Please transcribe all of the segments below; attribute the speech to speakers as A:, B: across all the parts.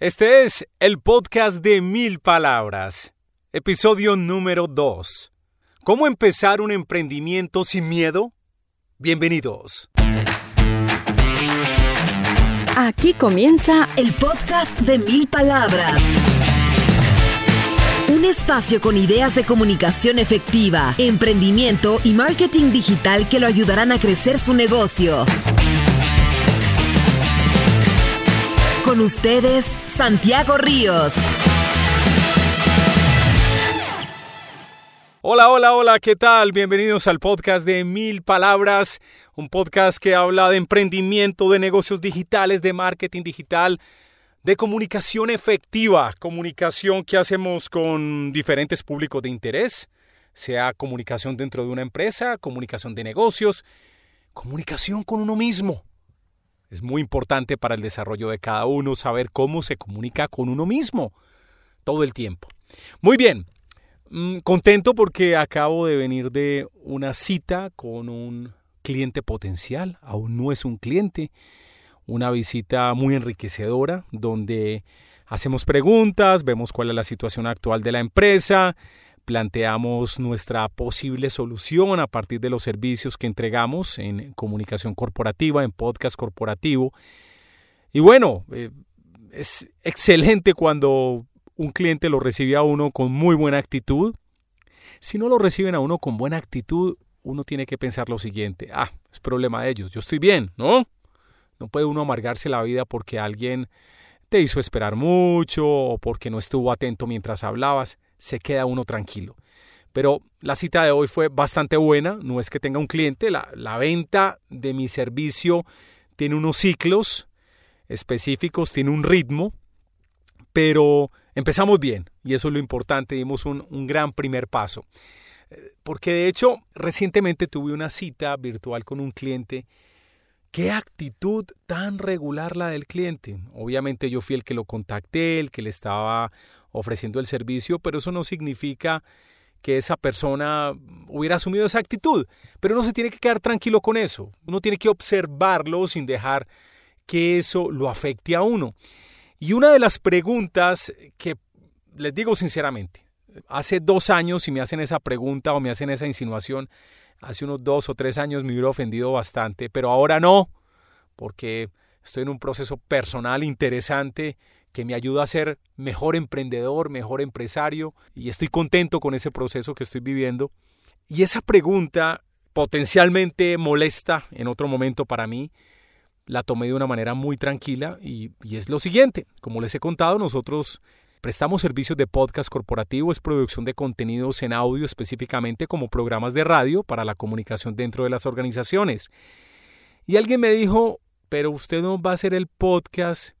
A: Este es el podcast de mil palabras, episodio número 2. ¿Cómo empezar un emprendimiento sin miedo? Bienvenidos.
B: Aquí comienza el podcast de mil palabras. Un espacio con ideas de comunicación efectiva, emprendimiento y marketing digital que lo ayudarán a crecer su negocio. Ustedes, Santiago Ríos.
A: Hola, hola, hola, ¿qué tal? Bienvenidos al podcast de Mil Palabras, un podcast que habla de emprendimiento, de negocios digitales, de marketing digital, de comunicación efectiva, comunicación que hacemos con diferentes públicos de interés, sea comunicación dentro de una empresa, comunicación de negocios, comunicación con uno mismo. Es muy importante para el desarrollo de cada uno saber cómo se comunica con uno mismo todo el tiempo. Muy bien, mm, contento porque acabo de venir de una cita con un cliente potencial, aún no es un cliente, una visita muy enriquecedora donde hacemos preguntas, vemos cuál es la situación actual de la empresa, planteamos nuestra posible solución a partir de los servicios que entregamos en comunicación corporativa, en podcast corporativo. Y bueno, eh, es excelente cuando un cliente lo recibe a uno con muy buena actitud. Si no lo reciben a uno con buena actitud, uno tiene que pensar lo siguiente, ah, es problema de ellos, yo estoy bien, ¿no? No puede uno amargarse la vida porque alguien te hizo esperar mucho o porque no estuvo atento mientras hablabas se queda uno tranquilo. Pero la cita de hoy fue bastante buena, no es que tenga un cliente, la, la venta de mi servicio tiene unos ciclos específicos, tiene un ritmo, pero empezamos bien y eso es lo importante, dimos un, un gran primer paso. Porque de hecho recientemente tuve una cita virtual con un cliente Qué actitud tan regular la del cliente. Obviamente yo fui el que lo contacté, el que le estaba ofreciendo el servicio, pero eso no significa que esa persona hubiera asumido esa actitud. Pero uno se tiene que quedar tranquilo con eso. Uno tiene que observarlo sin dejar que eso lo afecte a uno. Y una de las preguntas que les digo sinceramente, hace dos años si me hacen esa pregunta o me hacen esa insinuación, hace unos dos o tres años me hubiera ofendido bastante, pero ahora no, porque estoy en un proceso personal interesante que me ayuda a ser mejor emprendedor, mejor empresario, y estoy contento con ese proceso que estoy viviendo. Y esa pregunta potencialmente molesta en otro momento para mí, la tomé de una manera muy tranquila y, es lo siguiente, como les he contado, nosotros Prestamos servicios de podcast corporativo, es producción de contenidos en audio específicamente como programas de radio para la comunicación dentro de las organizaciones. Y alguien me dijo, pero usted no va a hacer el podcast,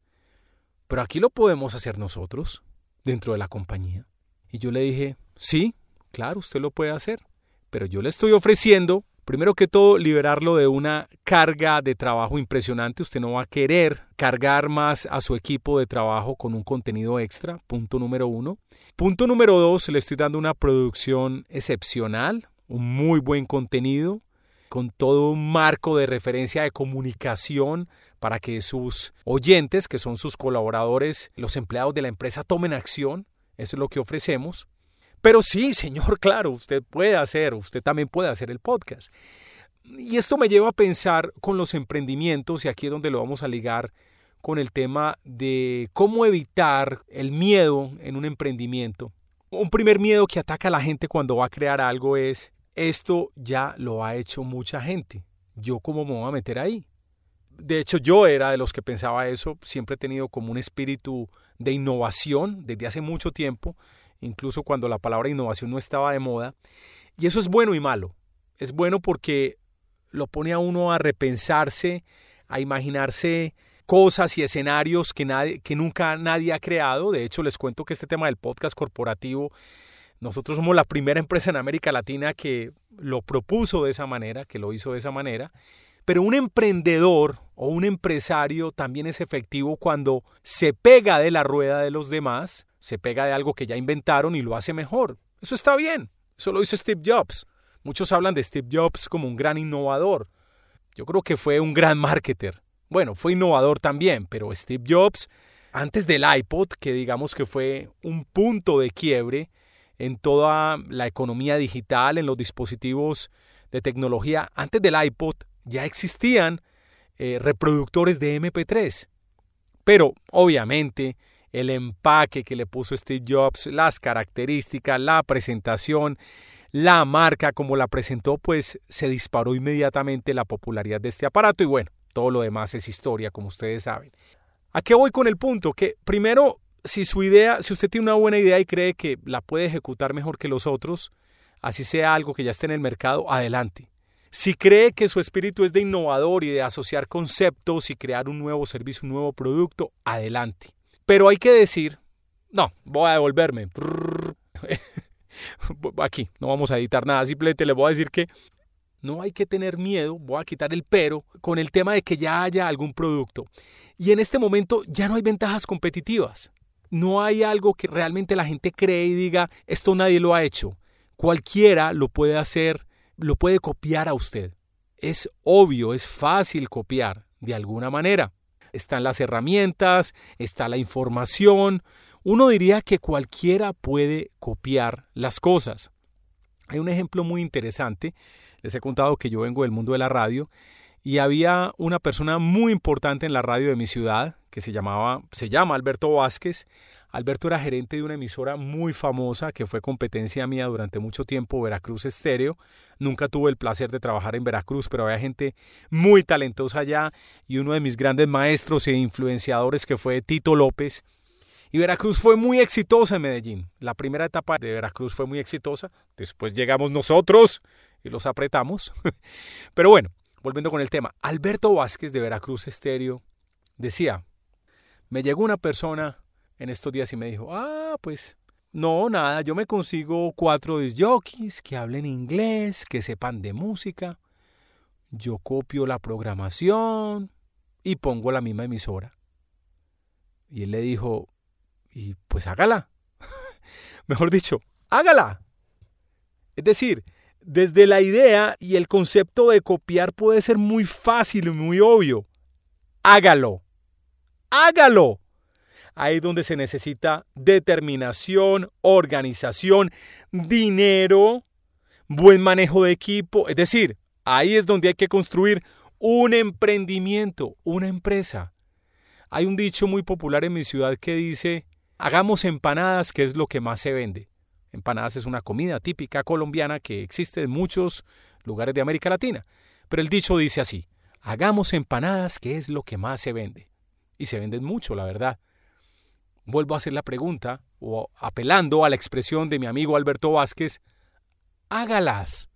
A: pero aquí lo podemos hacer nosotros, dentro de la compañía. Y yo le dije, sí, claro, usted lo puede hacer, pero yo le estoy ofreciendo Primero que todo, liberarlo de una carga de trabajo impresionante. Usted no va a querer cargar más a su equipo de trabajo con un contenido extra. Punto número uno. Punto número dos, le estoy dando una producción excepcional, un muy buen contenido, con todo un marco de referencia de comunicación para que sus oyentes, que son sus colaboradores, los empleados de la empresa, tomen acción. Eso es lo que ofrecemos. Pero sí, señor, claro, usted puede hacer, usted también puede hacer el podcast. Y esto me lleva a pensar con los emprendimientos, y aquí es donde lo vamos a ligar con el tema de cómo evitar el miedo en un emprendimiento. Un primer miedo que ataca a la gente cuando va a crear algo es, esto ya lo ha hecho mucha gente, yo cómo me voy a meter ahí. De hecho, yo era de los que pensaba eso, siempre he tenido como un espíritu de innovación desde hace mucho tiempo incluso cuando la palabra innovación no estaba de moda. Y eso es bueno y malo. Es bueno porque lo pone a uno a repensarse, a imaginarse cosas y escenarios que, nadie, que nunca nadie ha creado. De hecho, les cuento que este tema del podcast corporativo, nosotros somos la primera empresa en América Latina que lo propuso de esa manera, que lo hizo de esa manera. Pero un emprendedor o un empresario también es efectivo cuando se pega de la rueda de los demás se pega de algo que ya inventaron y lo hace mejor. Eso está bien. Eso lo hizo Steve Jobs. Muchos hablan de Steve Jobs como un gran innovador. Yo creo que fue un gran marketer. Bueno, fue innovador también, pero Steve Jobs antes del iPod, que digamos que fue un punto de quiebre en toda la economía digital, en los dispositivos de tecnología, antes del iPod ya existían eh, reproductores de MP3. Pero obviamente el empaque que le puso Steve Jobs, las características, la presentación, la marca como la presentó, pues se disparó inmediatamente la popularidad de este aparato y bueno, todo lo demás es historia, como ustedes saben. ¿A qué voy con el punto? Que primero, si su idea, si usted tiene una buena idea y cree que la puede ejecutar mejor que los otros, así sea algo que ya esté en el mercado, adelante. Si cree que su espíritu es de innovador y de asociar conceptos y crear un nuevo servicio, un nuevo producto, adelante. Pero hay que decir, no, voy a devolverme. Aquí, no vamos a editar nada, simplemente le voy a decir que no hay que tener miedo, voy a quitar el pero con el tema de que ya haya algún producto. Y en este momento ya no hay ventajas competitivas. No hay algo que realmente la gente cree y diga, esto nadie lo ha hecho. Cualquiera lo puede hacer, lo puede copiar a usted. Es obvio, es fácil copiar de alguna manera. Están las herramientas, está la información. Uno diría que cualquiera puede copiar las cosas. Hay un ejemplo muy interesante. Les he contado que yo vengo del mundo de la radio y había una persona muy importante en la radio de mi ciudad que se llamaba, se llama Alberto Vázquez. Alberto era gerente de una emisora muy famosa que fue competencia mía durante mucho tiempo, Veracruz Estéreo. Nunca tuve el placer de trabajar en Veracruz, pero había gente muy talentosa allá y uno de mis grandes maestros e influenciadores que fue Tito López. Y Veracruz fue muy exitosa en Medellín. La primera etapa de Veracruz fue muy exitosa. Después llegamos nosotros y los apretamos. Pero bueno, volviendo con el tema. Alberto Vázquez de Veracruz Estéreo decía, me llegó una persona en estos días y me dijo, ah, pues no, nada, yo me consigo cuatro disjockeys que hablen inglés, que sepan de música. Yo copio la programación y pongo la misma emisora. Y él le dijo, y pues hágala. Mejor dicho, hágala. Es decir, desde la idea y el concepto de copiar puede ser muy fácil y muy obvio. Hágalo. Hágalo. Ahí es donde se necesita determinación, organización, dinero, buen manejo de equipo. Es decir, ahí es donde hay que construir un emprendimiento, una empresa. Hay un dicho muy popular en mi ciudad que dice, hagamos empanadas, que es lo que más se vende. Empanadas es una comida típica colombiana que existe en muchos lugares de América Latina. Pero el dicho dice así, hagamos empanadas, que es lo que más se vende. Y se venden mucho, la verdad. Vuelvo a hacer la pregunta, o apelando a la expresión de mi amigo Alberto Vázquez, hágalas.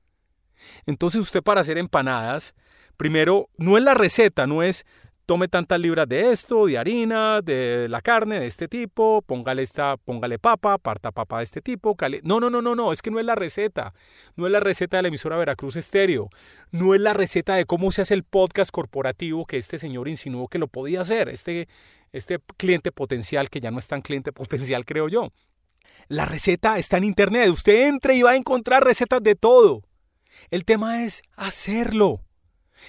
A: Entonces usted para hacer empanadas, primero, no es la receta, no es tome tantas libras de esto, de harina, de la carne de este tipo, póngale esta, póngale papa, parta papa de este tipo, no, no, no, no, no, es que no es la receta, no es la receta de la emisora Veracruz Estéreo, no es la receta de cómo se hace el podcast corporativo que este señor insinuó que lo podía hacer, este, este cliente potencial que ya no es tan cliente potencial, creo yo. La receta está en internet, usted entre y va a encontrar recetas de todo. El tema es hacerlo.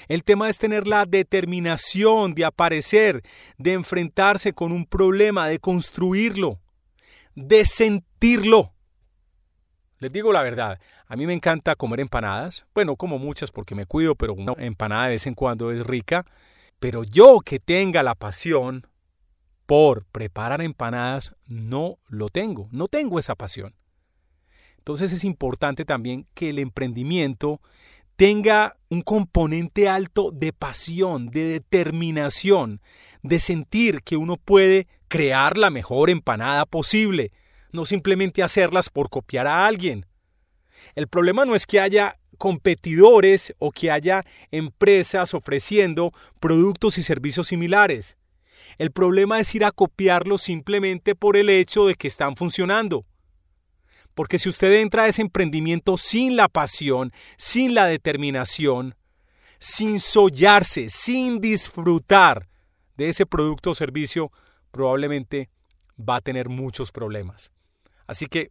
A: El tema es tener la determinación de aparecer, de enfrentarse con un problema, de construirlo, de sentirlo. Les digo la verdad, a mí me encanta comer empanadas. Bueno, como muchas porque me cuido, pero una empanada de vez en cuando es rica. Pero yo que tenga la pasión por preparar empanadas, no lo tengo, no tengo esa pasión. Entonces es importante también que el emprendimiento tenga un componente alto de pasión, de determinación, de sentir que uno puede crear la mejor empanada posible, no simplemente hacerlas por copiar a alguien. El problema no es que haya competidores o que haya empresas ofreciendo productos y servicios similares. El problema es ir a copiarlos simplemente por el hecho de que están funcionando. Porque si usted entra a ese emprendimiento sin la pasión, sin la determinación, sin sollarse, sin disfrutar de ese producto o servicio, probablemente va a tener muchos problemas. Así que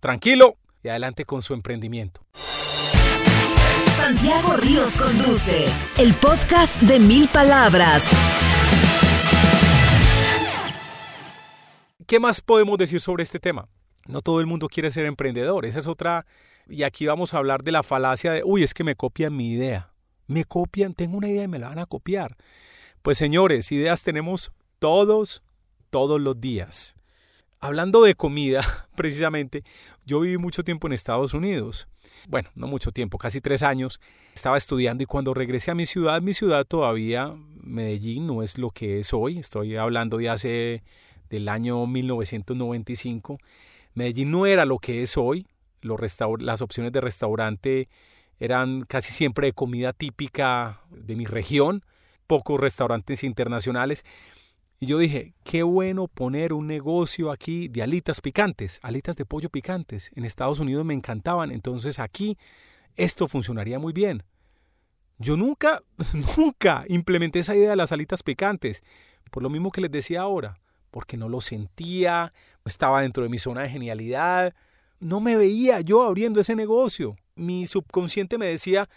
A: tranquilo y adelante con su emprendimiento.
B: Santiago Ríos Conduce, el podcast de mil palabras.
A: ¿Qué más podemos decir sobre este tema? No todo el mundo quiere ser emprendedor. Esa es otra. Y aquí vamos a hablar de la falacia de, uy, es que me copian mi idea. Me copian, tengo una idea y me la van a copiar. Pues señores, ideas tenemos todos, todos los días. Hablando de comida, precisamente, yo viví mucho tiempo en Estados Unidos. Bueno, no mucho tiempo, casi tres años. Estaba estudiando y cuando regresé a mi ciudad, mi ciudad todavía, Medellín, no es lo que es hoy. Estoy hablando de hace del año 1995. Medellín no era lo que es hoy. Las opciones de restaurante eran casi siempre de comida típica de mi región, pocos restaurantes internacionales. Y yo dije, qué bueno poner un negocio aquí de alitas picantes, alitas de pollo picantes. En Estados Unidos me encantaban, entonces aquí esto funcionaría muy bien. Yo nunca, nunca implementé esa idea de las alitas picantes, por lo mismo que les decía ahora, porque no lo sentía, estaba dentro de mi zona de genialidad, no me veía yo abriendo ese negocio. Mi subconsciente me decía,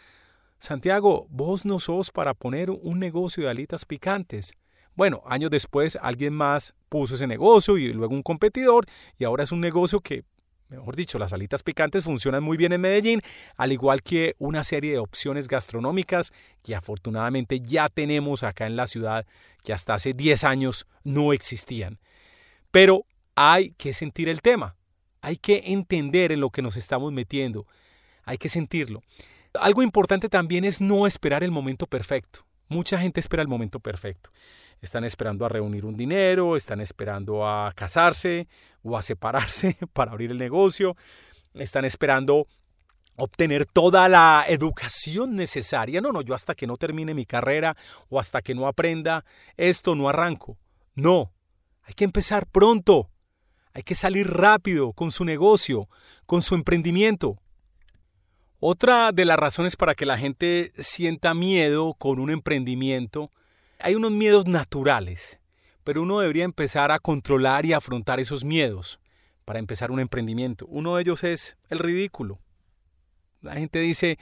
A: Santiago, vos no sos para poner un negocio de alitas picantes. Bueno, años después alguien más puso ese negocio y luego un competidor y ahora es un negocio que, mejor dicho, las alitas picantes funcionan muy bien en Medellín, al igual que una serie de opciones gastronómicas que afortunadamente ya tenemos acá en la ciudad que hasta hace 10 años no existían. Pero hay que sentir el tema, hay que entender en lo que nos estamos metiendo, hay que sentirlo. Algo importante también es no esperar el momento perfecto. Mucha gente espera el momento perfecto están esperando a reunir un dinero, están esperando a casarse o a separarse para abrir el negocio, están esperando obtener toda la educación necesaria. No, no, yo hasta que no termine mi carrera o hasta que no aprenda esto no arranco. No, hay que empezar pronto. Hay que salir rápido con su negocio, con su emprendimiento. Otra de las razones para que la gente sienta miedo con un emprendimiento hay unos miedos naturales, pero uno debería empezar a controlar y afrontar esos miedos para empezar un emprendimiento. Uno de ellos es el ridículo. La gente dice,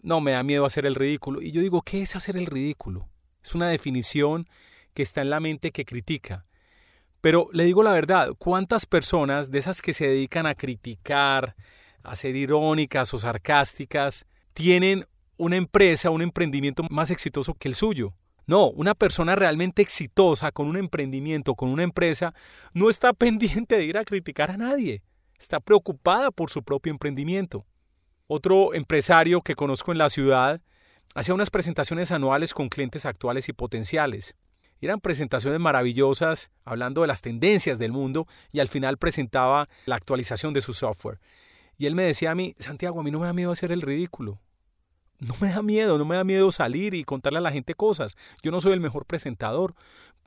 A: no, me da miedo hacer el ridículo. Y yo digo, ¿qué es hacer el ridículo? Es una definición que está en la mente que critica. Pero le digo la verdad, ¿cuántas personas de esas que se dedican a criticar, a ser irónicas o sarcásticas, tienen una empresa, un emprendimiento más exitoso que el suyo? No, una persona realmente exitosa con un emprendimiento, con una empresa, no está pendiente de ir a criticar a nadie. Está preocupada por su propio emprendimiento. Otro empresario que conozco en la ciudad hacía unas presentaciones anuales con clientes actuales y potenciales. Eran presentaciones maravillosas hablando de las tendencias del mundo y al final presentaba la actualización de su software. Y él me decía a mí, Santiago, a mí no me da miedo hacer el ridículo no me da miedo, no me da miedo salir y contarle a la gente cosas. Yo no soy el mejor presentador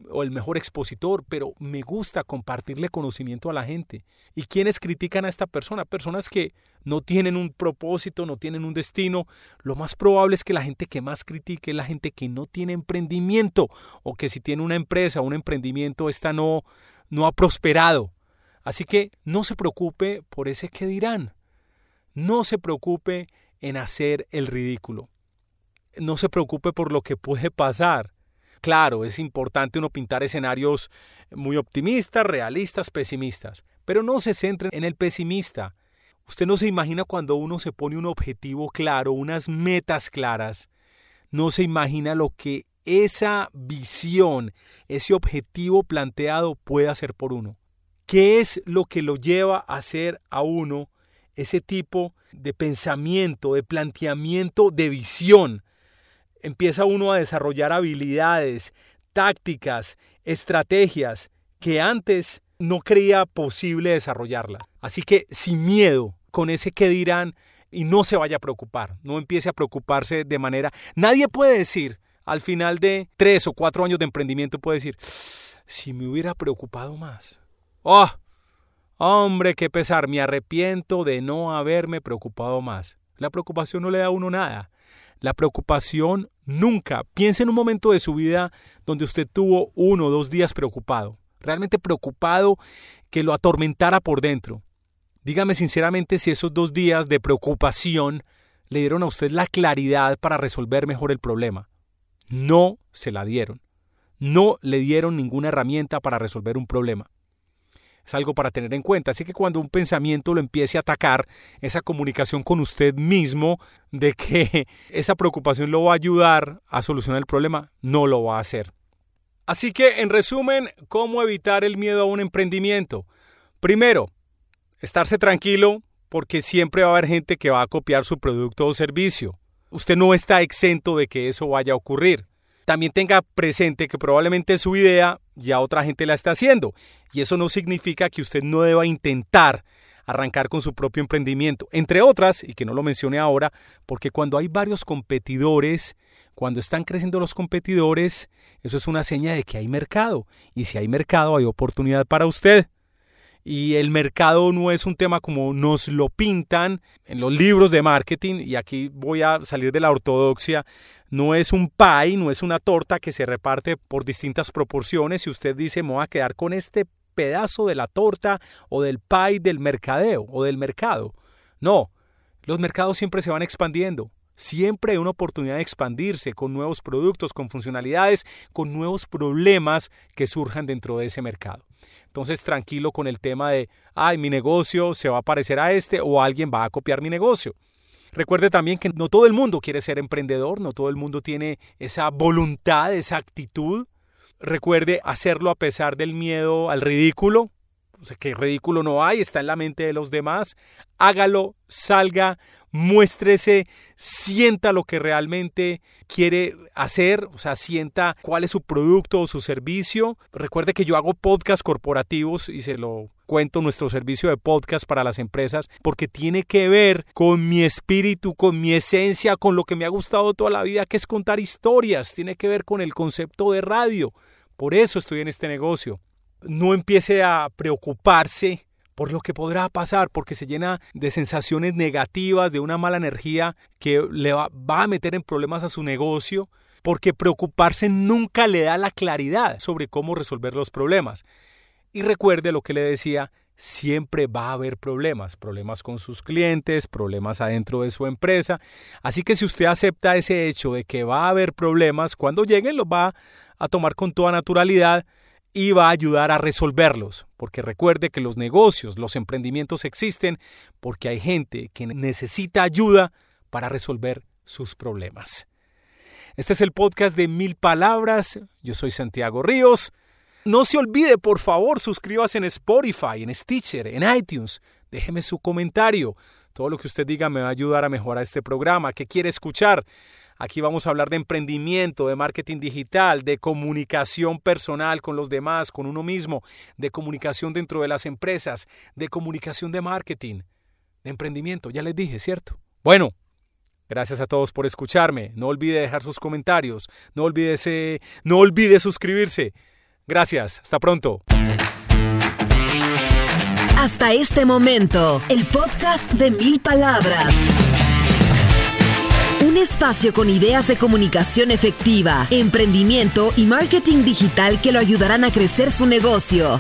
A: o el mejor expositor, pero me gusta compartirle conocimiento a la gente. ¿Y quiénes critican a esta persona? Personas que no tienen un propósito, no tienen un destino. Lo más probable es que la gente que más critique es la gente que no tiene emprendimiento o que si tiene una empresa un emprendimiento, esta no, no ha prosperado. Así que no se preocupe por ese que dirán. No se preocupe en hacer el ridículo. No se preocupe por lo que puede pasar. Claro, es importante uno pintar escenarios muy optimistas, realistas, pesimistas, pero no se centre en el pesimista. Usted no se imagina cuando uno se pone un objetivo claro, unas metas claras, no se imagina lo que esa visión, ese objetivo planteado puede hacer por uno. ¿Qué es lo que lo lleva a hacer a uno ese tipo de pensamiento, de planteamiento, de visión. Empieza uno a desarrollar habilidades, tácticas, estrategias que antes no creía posible desarrollarlas. Así que sin miedo, con ese que dirán y no se vaya a preocupar, no empiece a preocuparse de manera... Nadie puede decir, al final de tres o cuatro años de emprendimiento, puede decir, si me hubiera preocupado más. ¡Oh! Hombre, qué pesar, me arrepiento de no haberme preocupado más. La preocupación no le da a uno nada. La preocupación nunca. Piense en un momento de su vida donde usted tuvo uno o dos días preocupado, realmente preocupado que lo atormentara por dentro. Dígame sinceramente si esos dos días de preocupación le dieron a usted la claridad para resolver mejor el problema. No se la dieron. No le dieron ninguna herramienta para resolver un problema. Es algo para tener en cuenta. Así que cuando un pensamiento lo empiece a atacar, esa comunicación con usted mismo de que esa preocupación lo va a ayudar a solucionar el problema, no lo va a hacer. Así que, en resumen, ¿cómo evitar el miedo a un emprendimiento? Primero, estarse tranquilo porque siempre va a haber gente que va a copiar su producto o servicio. Usted no está exento de que eso vaya a ocurrir. También tenga presente que probablemente su idea ya otra gente la está haciendo y eso no significa que usted no deba intentar arrancar con su propio emprendimiento, entre otras, y que no lo mencione ahora, porque cuando hay varios competidores, cuando están creciendo los competidores, eso es una seña de que hay mercado, y si hay mercado hay oportunidad para usted. Y el mercado no es un tema como nos lo pintan en los libros de marketing, y aquí voy a salir de la ortodoxia, no es un pie, no es una torta que se reparte por distintas proporciones y usted dice me voy a quedar con este pedazo de la torta o del pie del mercadeo o del mercado. No, los mercados siempre se van expandiendo. Siempre hay una oportunidad de expandirse con nuevos productos, con funcionalidades, con nuevos problemas que surjan dentro de ese mercado. Entonces, tranquilo con el tema de, ay, mi negocio se va a parecer a este o alguien va a copiar mi negocio. Recuerde también que no todo el mundo quiere ser emprendedor, no todo el mundo tiene esa voluntad, esa actitud. Recuerde hacerlo a pesar del miedo al ridículo. O sea, que ridículo no hay, está en la mente de los demás. Hágalo, salga, muéstrese, sienta lo que realmente quiere hacer, o sea, sienta cuál es su producto o su servicio. Recuerde que yo hago podcasts corporativos y se lo cuento nuestro servicio de podcast para las empresas porque tiene que ver con mi espíritu, con mi esencia, con lo que me ha gustado toda la vida, que es contar historias, tiene que ver con el concepto de radio. Por eso estoy en este negocio. No empiece a preocuparse por lo que podrá pasar, porque se llena de sensaciones negativas, de una mala energía que le va, a meter en problemas a su negocio, porque preocuparse nunca le da la claridad sobre cómo resolver los problemas. Y recuerde lo que le decía, siempre va a haber problemas, problemas con sus clientes, problemas adentro de su empresa. Así que si usted acepta ese hecho de que va a haber problemas, cuando lleguen los va a tomar con toda naturalidad y va a ayudar a resolverlos, porque recuerde que los negocios, los emprendimientos existen porque hay gente que necesita ayuda para resolver sus problemas. Este es el podcast de Mil Palabras. Yo soy Santiago Ríos. No se olvide, por favor, suscríbase en Spotify, en Stitcher, en iTunes. Déjeme su comentario. Todo lo que usted diga me va a ayudar a mejorar este programa. ¿Qué quiere escuchar? Aquí vamos a hablar de emprendimiento, de marketing digital, de comunicación personal con los demás, con uno mismo, de comunicación dentro de las empresas, de comunicación de marketing, de emprendimiento. Ya les dije, ¿cierto? Bueno, Gracias a todos por escucharme. No olvide dejar sus comentarios. No olvide, no olvide suscribirse. Gracias. Hasta pronto.
B: Hasta este momento, el podcast de mil palabras. Un espacio con ideas de comunicación efectiva, emprendimiento y marketing digital que lo ayudarán a crecer su negocio.